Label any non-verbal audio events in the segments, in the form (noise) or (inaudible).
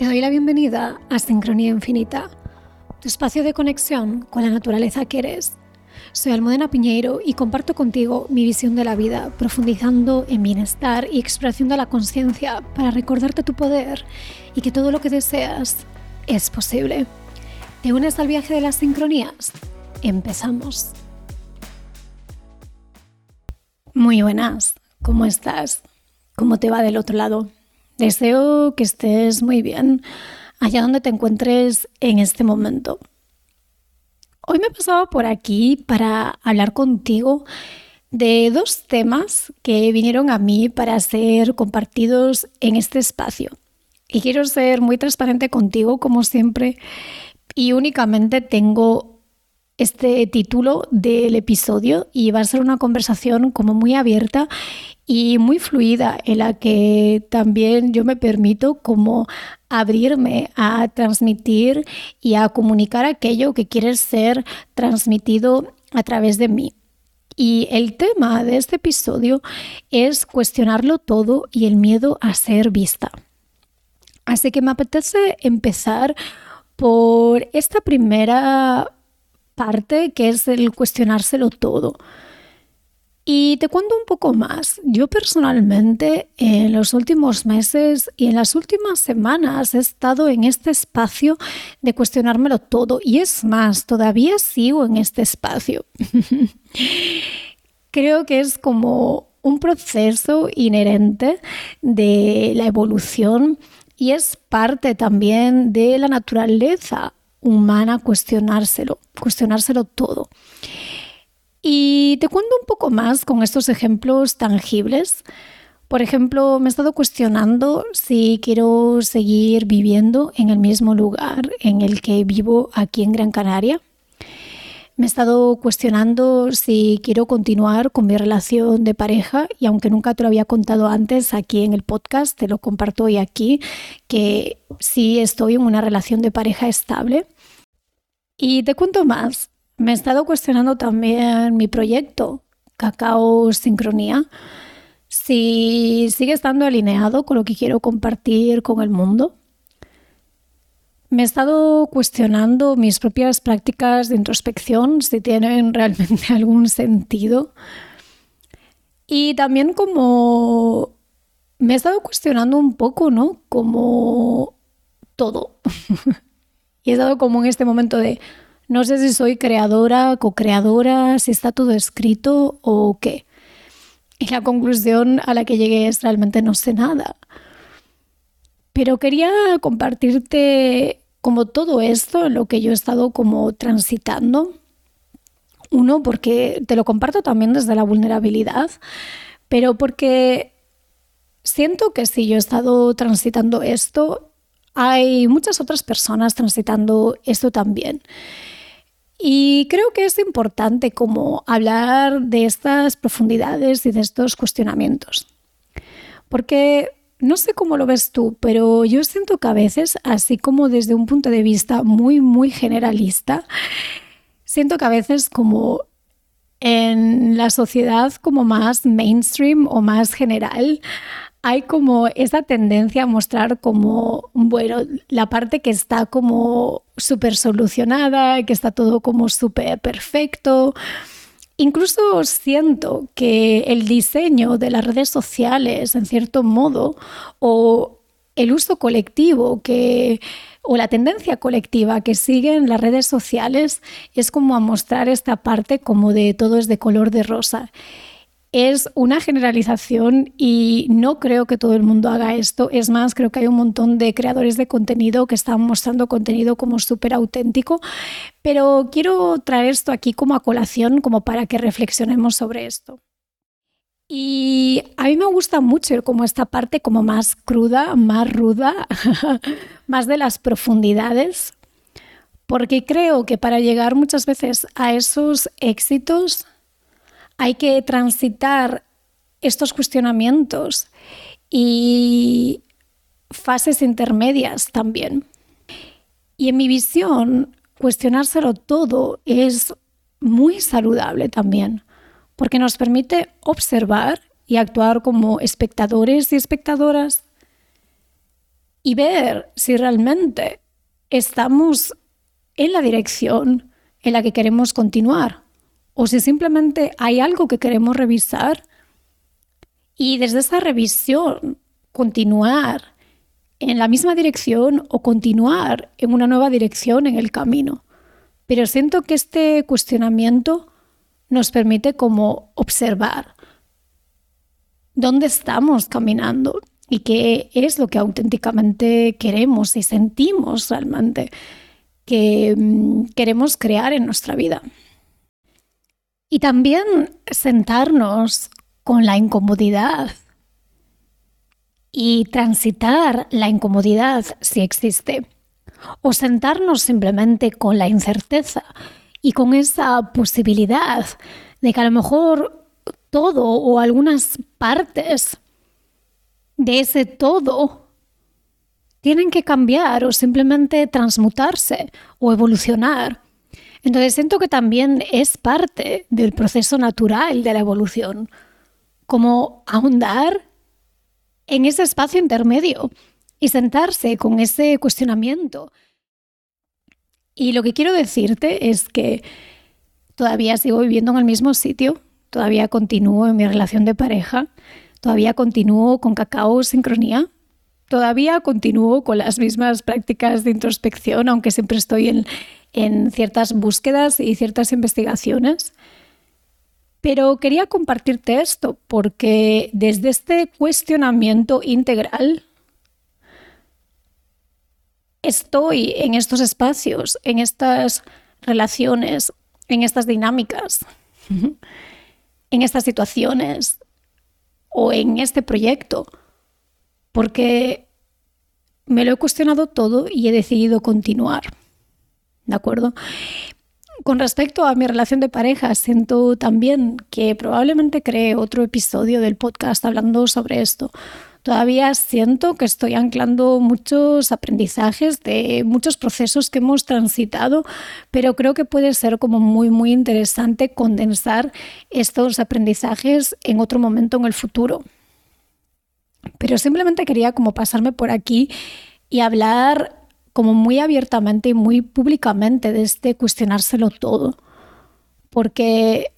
Te doy la bienvenida a Sincronía Infinita, tu espacio de conexión con la naturaleza que eres. Soy Almudena Piñeiro y comparto contigo mi visión de la vida, profundizando en bienestar y de la conciencia para recordarte tu poder y que todo lo que deseas es posible. ¿Te unes al viaje de las sincronías? Empezamos. Muy buenas, ¿cómo estás? ¿Cómo te va del otro lado? Deseo que estés muy bien allá donde te encuentres en este momento. Hoy me he pasado por aquí para hablar contigo de dos temas que vinieron a mí para ser compartidos en este espacio. Y quiero ser muy transparente contigo, como siempre, y únicamente tengo este título del episodio y va a ser una conversación como muy abierta y muy fluida en la que también yo me permito como abrirme a transmitir y a comunicar aquello que quiere ser transmitido a través de mí. Y el tema de este episodio es cuestionarlo todo y el miedo a ser vista. Así que me apetece empezar por esta primera parte que es el cuestionárselo todo. Y te cuento un poco más. Yo personalmente en los últimos meses y en las últimas semanas he estado en este espacio de cuestionármelo todo. Y es más, todavía sigo en este espacio. (laughs) Creo que es como un proceso inherente de la evolución y es parte también de la naturaleza humana cuestionárselo, cuestionárselo todo. Y te cuento un poco más con estos ejemplos tangibles. Por ejemplo, me he estado cuestionando si quiero seguir viviendo en el mismo lugar en el que vivo aquí en Gran Canaria. Me he estado cuestionando si quiero continuar con mi relación de pareja y aunque nunca te lo había contado antes aquí en el podcast, te lo comparto hoy aquí, que sí estoy en una relación de pareja estable. Y te cuento más. Me he estado cuestionando también mi proyecto, Cacao Sincronía, si sigue estando alineado con lo que quiero compartir con el mundo. Me he estado cuestionando mis propias prácticas de introspección, si tienen (laughs) realmente algún sentido. Y también como me he estado cuestionando un poco, ¿no? Como todo. (laughs) y he estado como en este momento de, no sé si soy creadora, co-creadora, si está todo escrito o qué. Y la conclusión a la que llegué es realmente no sé nada. Pero quería compartirte como todo esto, lo que yo he estado como transitando. Uno, porque te lo comparto también desde la vulnerabilidad, pero porque siento que si yo he estado transitando esto, hay muchas otras personas transitando esto también. Y creo que es importante como hablar de estas profundidades y de estos cuestionamientos. Porque no sé cómo lo ves tú, pero yo siento que a veces, así como desde un punto de vista muy, muy generalista, siento que a veces como en la sociedad como más mainstream o más general, hay como esa tendencia a mostrar como, bueno, la parte que está como súper solucionada, que está todo como súper perfecto. Incluso siento que el diseño de las redes sociales, en cierto modo, o el uso colectivo que o la tendencia colectiva que siguen las redes sociales es como a mostrar esta parte como de todo es de color de rosa es una generalización y no creo que todo el mundo haga esto. Es más, creo que hay un montón de creadores de contenido que están mostrando contenido como súper auténtico, pero quiero traer esto aquí como a colación, como para que reflexionemos sobre esto. Y a mí me gusta mucho como esta parte como más cruda, más ruda, (laughs) más de las profundidades, porque creo que para llegar muchas veces a esos éxitos hay que transitar estos cuestionamientos y fases intermedias también. Y en mi visión, cuestionárselo todo es muy saludable también, porque nos permite observar y actuar como espectadores y espectadoras y ver si realmente estamos en la dirección en la que queremos continuar o si simplemente hay algo que queremos revisar y desde esa revisión continuar en la misma dirección o continuar en una nueva dirección en el camino. Pero siento que este cuestionamiento nos permite como observar dónde estamos caminando y qué es lo que auténticamente queremos y sentimos realmente que mm, queremos crear en nuestra vida. Y también sentarnos con la incomodidad y transitar la incomodidad si existe. O sentarnos simplemente con la incerteza y con esa posibilidad de que a lo mejor todo o algunas partes de ese todo tienen que cambiar o simplemente transmutarse o evolucionar. Entonces siento que también es parte del proceso natural de la evolución, como ahondar en ese espacio intermedio y sentarse con ese cuestionamiento. Y lo que quiero decirte es que todavía sigo viviendo en el mismo sitio, todavía continúo en mi relación de pareja, todavía continúo con cacao sincronía, todavía continúo con las mismas prácticas de introspección, aunque siempre estoy en, en ciertas búsquedas y ciertas investigaciones. Pero quería compartirte esto porque desde este cuestionamiento integral estoy en estos espacios, en estas relaciones, en estas dinámicas, (laughs) en estas situaciones o en este proyecto, porque me lo he cuestionado todo y he decidido continuar. ¿De acuerdo? Con respecto a mi relación de pareja, siento también que probablemente cree otro episodio del podcast hablando sobre esto. Todavía siento que estoy anclando muchos aprendizajes de muchos procesos que hemos transitado, pero creo que puede ser como muy, muy interesante condensar estos aprendizajes en otro momento en el futuro. Pero simplemente quería como pasarme por aquí y hablar como muy abiertamente y muy públicamente de este cuestionárselo todo. Porque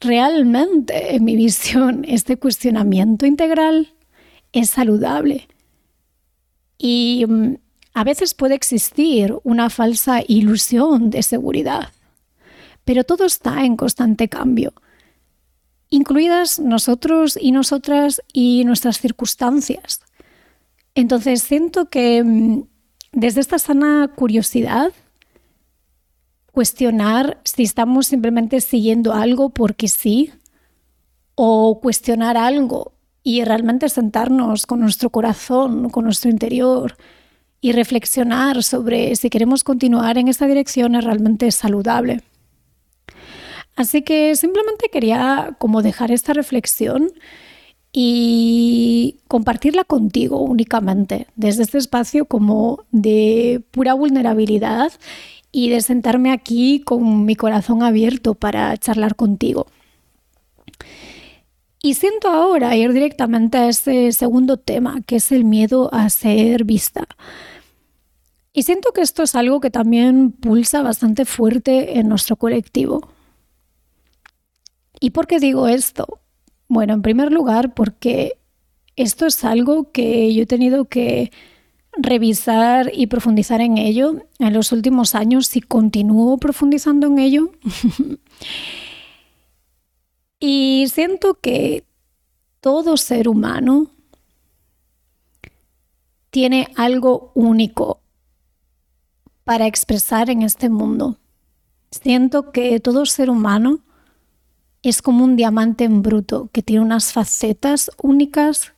realmente, en mi visión, (laughs) este cuestionamiento integral es saludable. Y mm, a veces puede existir una falsa ilusión de seguridad, pero todo está en constante cambio, incluidas nosotros y nosotras y nuestras circunstancias. Entonces siento que mm, desde esta sana curiosidad, cuestionar si estamos simplemente siguiendo algo porque sí, o cuestionar algo y realmente sentarnos con nuestro corazón, con nuestro interior y reflexionar sobre si queremos continuar en esta dirección es realmente saludable. Así que simplemente quería como dejar esta reflexión y compartirla contigo únicamente, desde este espacio como de pura vulnerabilidad y de sentarme aquí con mi corazón abierto para charlar contigo. Y siento ahora ir directamente a ese segundo tema, que es el miedo a ser vista. Y siento que esto es algo que también pulsa bastante fuerte en nuestro colectivo. ¿Y por qué digo esto? Bueno, en primer lugar, porque esto es algo que yo he tenido que revisar y profundizar en ello en los últimos años y continúo profundizando en ello. (laughs) y siento que todo ser humano tiene algo único para expresar en este mundo. Siento que todo ser humano es como un diamante en bruto que tiene unas facetas únicas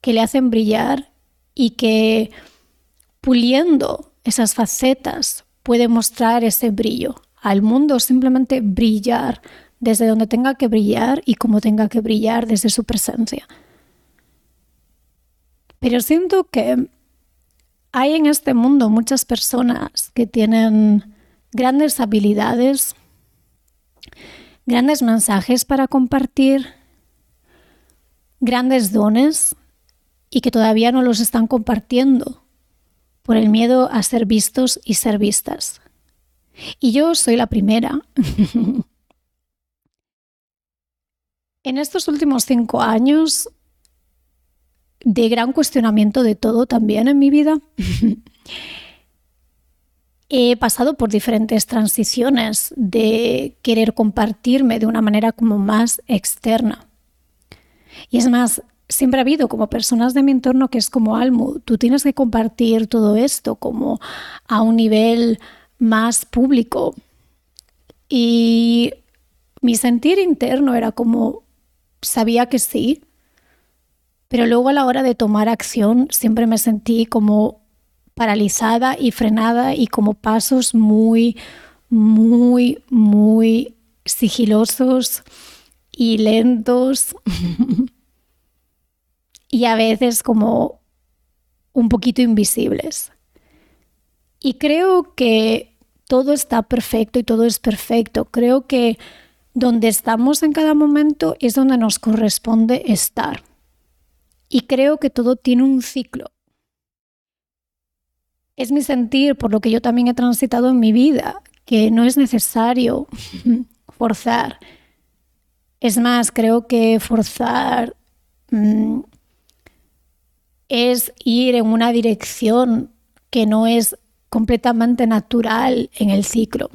que le hacen brillar y que puliendo esas facetas puede mostrar ese brillo al mundo, simplemente brillar desde donde tenga que brillar y como tenga que brillar desde su presencia. Pero siento que hay en este mundo muchas personas que tienen grandes habilidades grandes mensajes para compartir, grandes dones y que todavía no los están compartiendo por el miedo a ser vistos y ser vistas. Y yo soy la primera. (laughs) en estos últimos cinco años de gran cuestionamiento de todo también en mi vida, (laughs) he pasado por diferentes transiciones de querer compartirme de una manera como más externa. Y es más, siempre ha habido como personas de mi entorno que es como Almu, tú tienes que compartir todo esto como a un nivel más público. Y mi sentir interno era como, sabía que sí, pero luego a la hora de tomar acción siempre me sentí como paralizada y frenada y como pasos muy, muy, muy sigilosos y lentos (laughs) y a veces como un poquito invisibles. Y creo que todo está perfecto y todo es perfecto. Creo que donde estamos en cada momento es donde nos corresponde estar. Y creo que todo tiene un ciclo es mi sentir, por lo que yo también he transitado en mi vida, que no es necesario (laughs) forzar. Es más, creo que forzar mm, es ir en una dirección que no es completamente natural en el ciclo.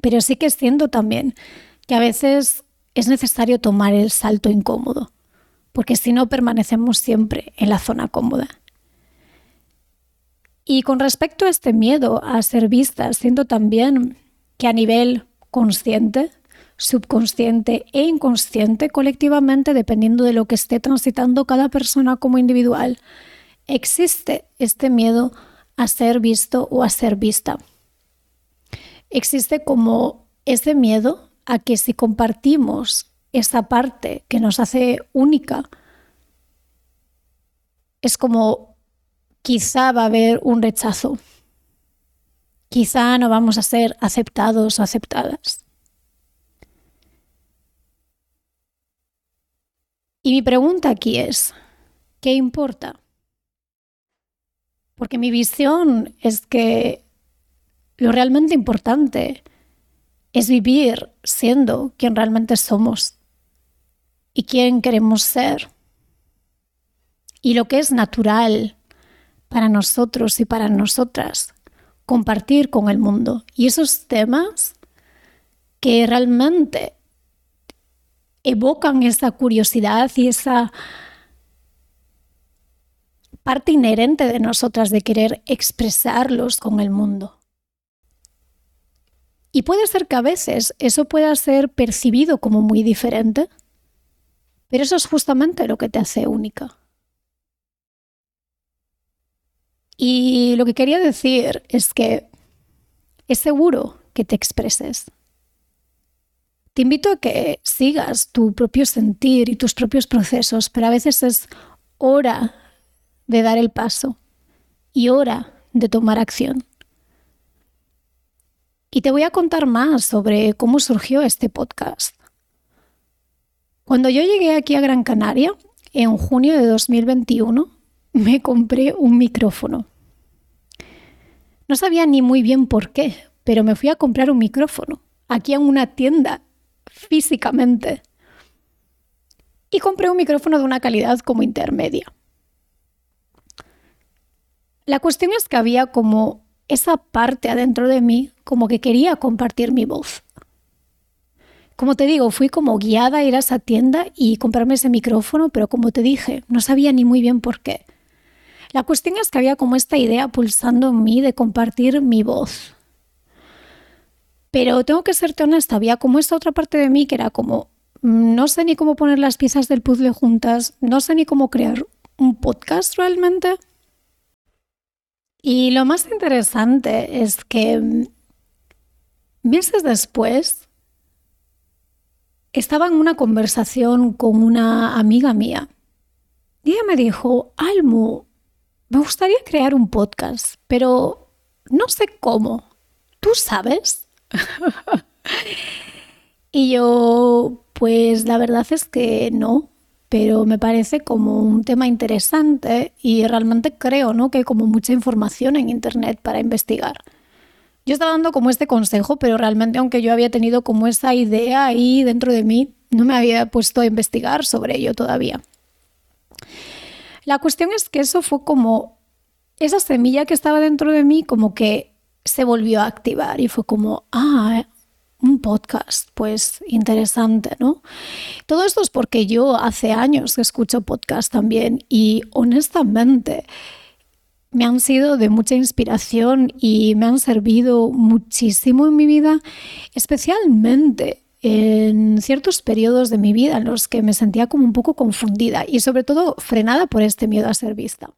Pero sí que siento también que a veces es necesario tomar el salto incómodo, porque si no permanecemos siempre en la zona cómoda. Y con respecto a este miedo a ser vista, siento también que a nivel consciente, subconsciente e inconsciente, colectivamente, dependiendo de lo que esté transitando cada persona como individual, existe este miedo a ser visto o a ser vista. Existe como ese miedo a que si compartimos esa parte que nos hace única, es como quizá va a haber un rechazo. Quizá no vamos a ser aceptados o aceptadas. Y mi pregunta aquí es, ¿qué importa? Porque mi visión es que lo realmente importante es vivir siendo quien realmente somos y quien queremos ser. Y lo que es natural para nosotros y para nosotras compartir con el mundo. Y esos temas que realmente evocan esa curiosidad y esa parte inherente de nosotras de querer expresarlos con el mundo. Y puede ser que a veces eso pueda ser percibido como muy diferente, pero eso es justamente lo que te hace única. Y lo que quería decir es que es seguro que te expreses. Te invito a que sigas tu propio sentir y tus propios procesos, pero a veces es hora de dar el paso y hora de tomar acción. Y te voy a contar más sobre cómo surgió este podcast. Cuando yo llegué aquí a Gran Canaria, en junio de 2021, me compré un micrófono. No sabía ni muy bien por qué, pero me fui a comprar un micrófono, aquí en una tienda, físicamente. Y compré un micrófono de una calidad como intermedia. La cuestión es que había como esa parte adentro de mí, como que quería compartir mi voz. Como te digo, fui como guiada a ir a esa tienda y comprarme ese micrófono, pero como te dije, no sabía ni muy bien por qué. La cuestión es que había como esta idea pulsando en mí de compartir mi voz. Pero tengo que serte honesta, había como esta otra parte de mí que era como, mm, no sé ni cómo poner las piezas del puzzle juntas, no sé ni cómo crear un podcast realmente. Y lo más interesante es que mm, meses después estaba en una conversación con una amiga mía y ella me dijo, Almu, me gustaría crear un podcast, pero no sé cómo. ¿Tú sabes? (laughs) y yo, pues la verdad es que no. pero me parece como un tema interesante y realmente creo ¿no? que hay como mucha información en Internet para investigar. Yo estaba dando como este consejo, pero realmente aunque yo había tenido como esa idea ahí dentro de mí, no me había puesto a investigar sobre ello todavía. La cuestión es que eso fue como esa semilla que estaba dentro de mí como que se volvió a activar y fue como, ah, un podcast, pues interesante, ¿no? Todo esto es porque yo hace años que escucho podcast también y honestamente me han sido de mucha inspiración y me han servido muchísimo en mi vida, especialmente en ciertos periodos de mi vida en los que me sentía como un poco confundida y sobre todo frenada por este miedo a ser vista.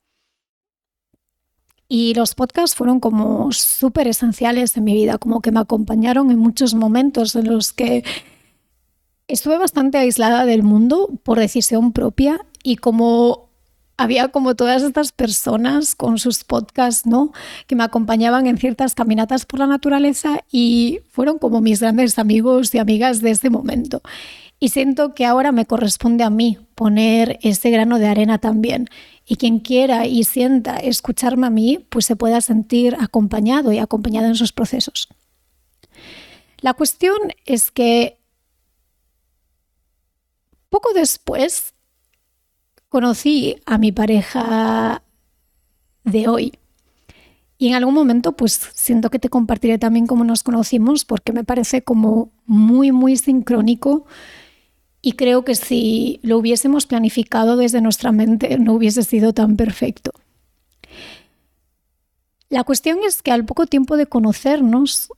Y los podcasts fueron como súper esenciales en mi vida, como que me acompañaron en muchos momentos en los que estuve bastante aislada del mundo por decisión propia y como había como todas estas personas con sus podcasts, ¿no? Que me acompañaban en ciertas caminatas por la naturaleza y fueron como mis grandes amigos y amigas de ese momento. Y siento que ahora me corresponde a mí poner ese grano de arena también. Y quien quiera y sienta escucharme a mí, pues se pueda sentir acompañado y acompañado en sus procesos. La cuestión es que poco después conocí a mi pareja de hoy. Y en algún momento, pues siento que te compartiré también cómo nos conocimos, porque me parece como muy, muy sincrónico. Y creo que si lo hubiésemos planificado desde nuestra mente, no hubiese sido tan perfecto. La cuestión es que al poco tiempo de conocernos,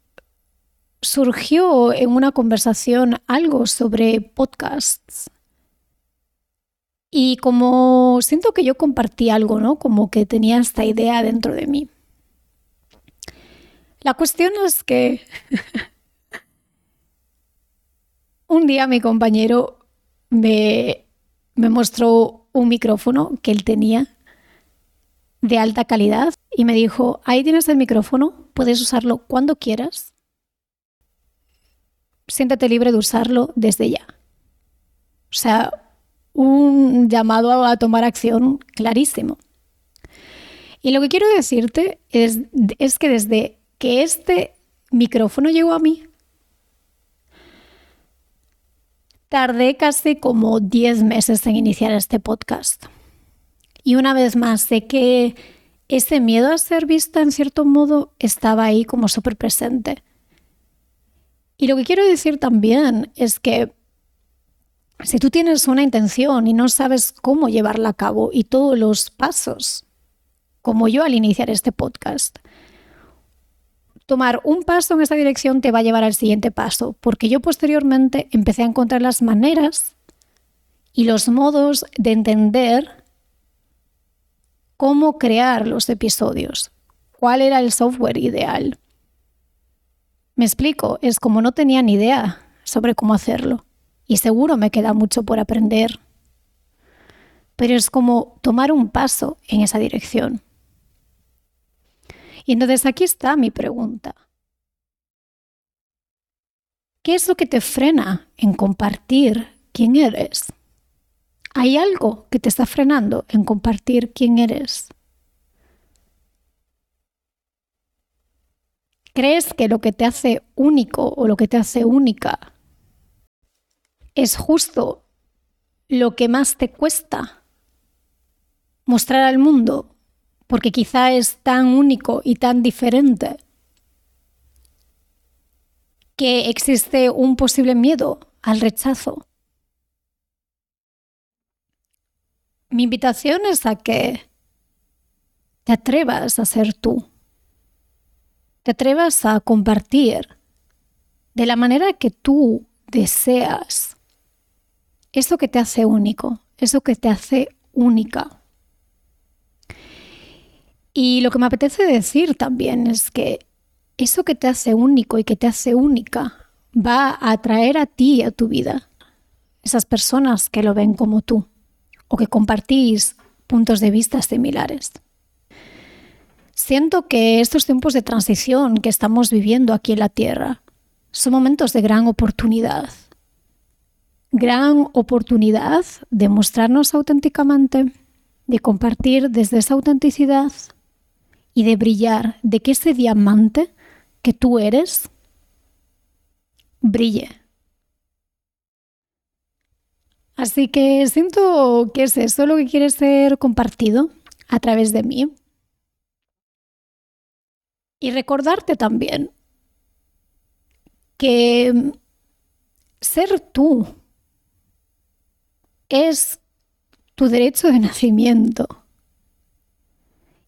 surgió en una conversación algo sobre podcasts y como siento que yo compartí algo, ¿no? Como que tenía esta idea dentro de mí. La cuestión es que (laughs) un día mi compañero me, me mostró un micrófono que él tenía de alta calidad y me dijo, ahí tienes el micrófono, puedes usarlo cuando quieras. Siéntate libre de usarlo desde ya. O sea, un llamado a tomar acción clarísimo. Y lo que quiero decirte es, es que desde que este micrófono llegó a mí, tardé casi como 10 meses en iniciar este podcast. Y una vez más, sé que ese miedo a ser vista en cierto modo estaba ahí como súper presente. Y lo que quiero decir también es que si tú tienes una intención y no sabes cómo llevarla a cabo y todos los pasos, como yo al iniciar este podcast, tomar un paso en esa dirección te va a llevar al siguiente paso, porque yo posteriormente empecé a encontrar las maneras y los modos de entender cómo crear los episodios, cuál era el software ideal. Me explico, es como no tenía ni idea sobre cómo hacerlo y seguro me queda mucho por aprender. Pero es como tomar un paso en esa dirección. Y entonces aquí está mi pregunta. ¿Qué es lo que te frena en compartir quién eres? ¿Hay algo que te está frenando en compartir quién eres? ¿Crees que lo que te hace único o lo que te hace única es justo lo que más te cuesta mostrar al mundo, porque quizá es tan único y tan diferente que existe un posible miedo al rechazo. Mi invitación es a que te atrevas a ser tú, te atrevas a compartir de la manera que tú deseas eso que te hace único, eso que te hace única. Y lo que me apetece decir también es que eso que te hace único y que te hace única va a atraer a ti y a tu vida esas personas que lo ven como tú o que compartís puntos de vista similares. Siento que estos tiempos de transición que estamos viviendo aquí en la Tierra son momentos de gran oportunidad gran oportunidad de mostrarnos auténticamente, de compartir desde esa autenticidad y de brillar, de que ese diamante que tú eres brille. Así que siento que es eso lo que quiere ser compartido a través de mí. Y recordarte también que ser tú es tu derecho de nacimiento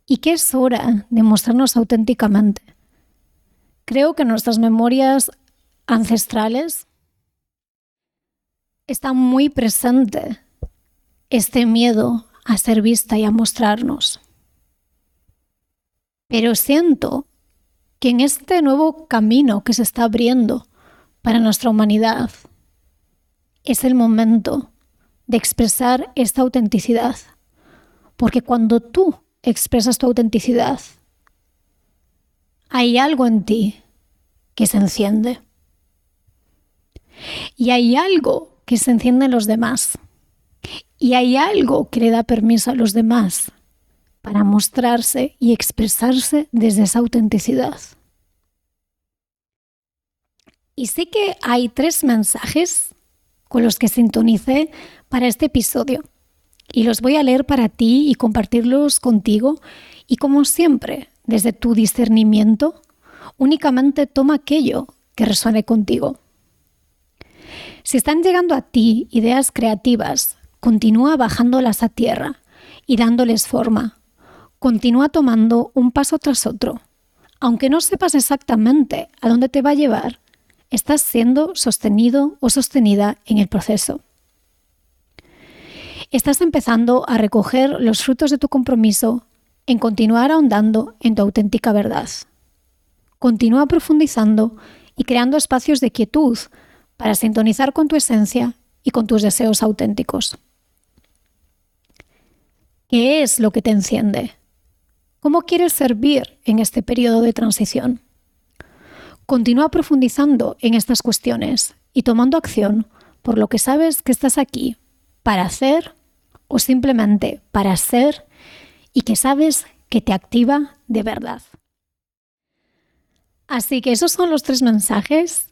y que es hora de mostrarnos auténticamente. Creo que nuestras memorias ancestrales está muy presente este miedo a ser vista y a mostrarnos. Pero siento que en este nuevo camino que se está abriendo para nuestra humanidad es el momento de expresar esta autenticidad. Porque cuando tú expresas tu autenticidad, hay algo en ti que se enciende. Y hay algo que se enciende en los demás. Y hay algo que le da permiso a los demás para mostrarse y expresarse desde esa autenticidad. Y sé que hay tres mensajes con los que sintonicé para este episodio. Y los voy a leer para ti y compartirlos contigo. Y como siempre, desde tu discernimiento, únicamente toma aquello que resuene contigo. Si están llegando a ti ideas creativas, continúa bajándolas a tierra y dándoles forma. Continúa tomando un paso tras otro. Aunque no sepas exactamente a dónde te va a llevar, estás siendo sostenido o sostenida en el proceso. Estás empezando a recoger los frutos de tu compromiso en continuar ahondando en tu auténtica verdad. Continúa profundizando y creando espacios de quietud para sintonizar con tu esencia y con tus deseos auténticos. ¿Qué es lo que te enciende? ¿Cómo quieres servir en este periodo de transición? Continúa profundizando en estas cuestiones y tomando acción por lo que sabes que estás aquí para hacer o simplemente para ser y que sabes que te activa de verdad. Así que esos son los tres mensajes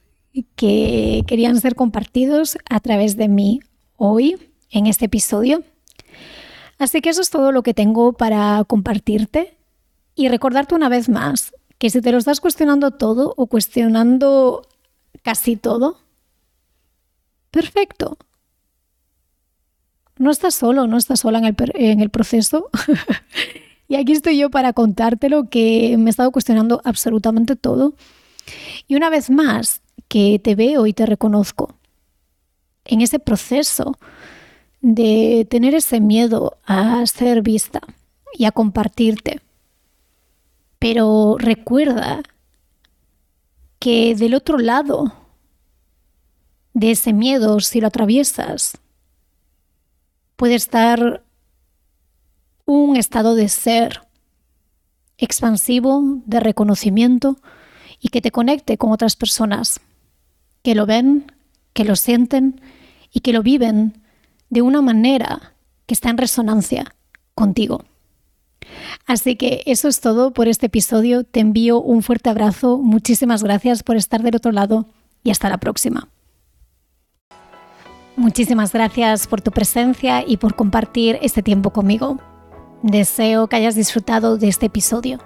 que querían ser compartidos a través de mí hoy en este episodio. Así que eso es todo lo que tengo para compartirte y recordarte una vez más que si te lo estás cuestionando todo o cuestionando casi todo, perfecto. No estás solo, no estás sola en el, en el proceso. (laughs) y aquí estoy yo para contártelo que me he estado cuestionando absolutamente todo. Y una vez más, que te veo y te reconozco en ese proceso de tener ese miedo a ser vista y a compartirte. Pero recuerda que del otro lado de ese miedo, si lo atraviesas, puede estar un estado de ser expansivo, de reconocimiento y que te conecte con otras personas que lo ven, que lo sienten y que lo viven de una manera que está en resonancia contigo. Así que eso es todo por este episodio. Te envío un fuerte abrazo. Muchísimas gracias por estar del otro lado y hasta la próxima. Muchísimas gracias por tu presencia y por compartir este tiempo conmigo. Deseo que hayas disfrutado de este episodio.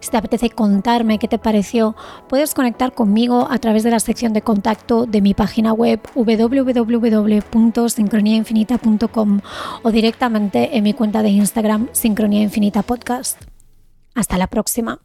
Si te apetece contarme qué te pareció, puedes conectar conmigo a través de la sección de contacto de mi página web www.sincroniainfinita.com o directamente en mi cuenta de Instagram Sincronía Infinita Podcast. Hasta la próxima.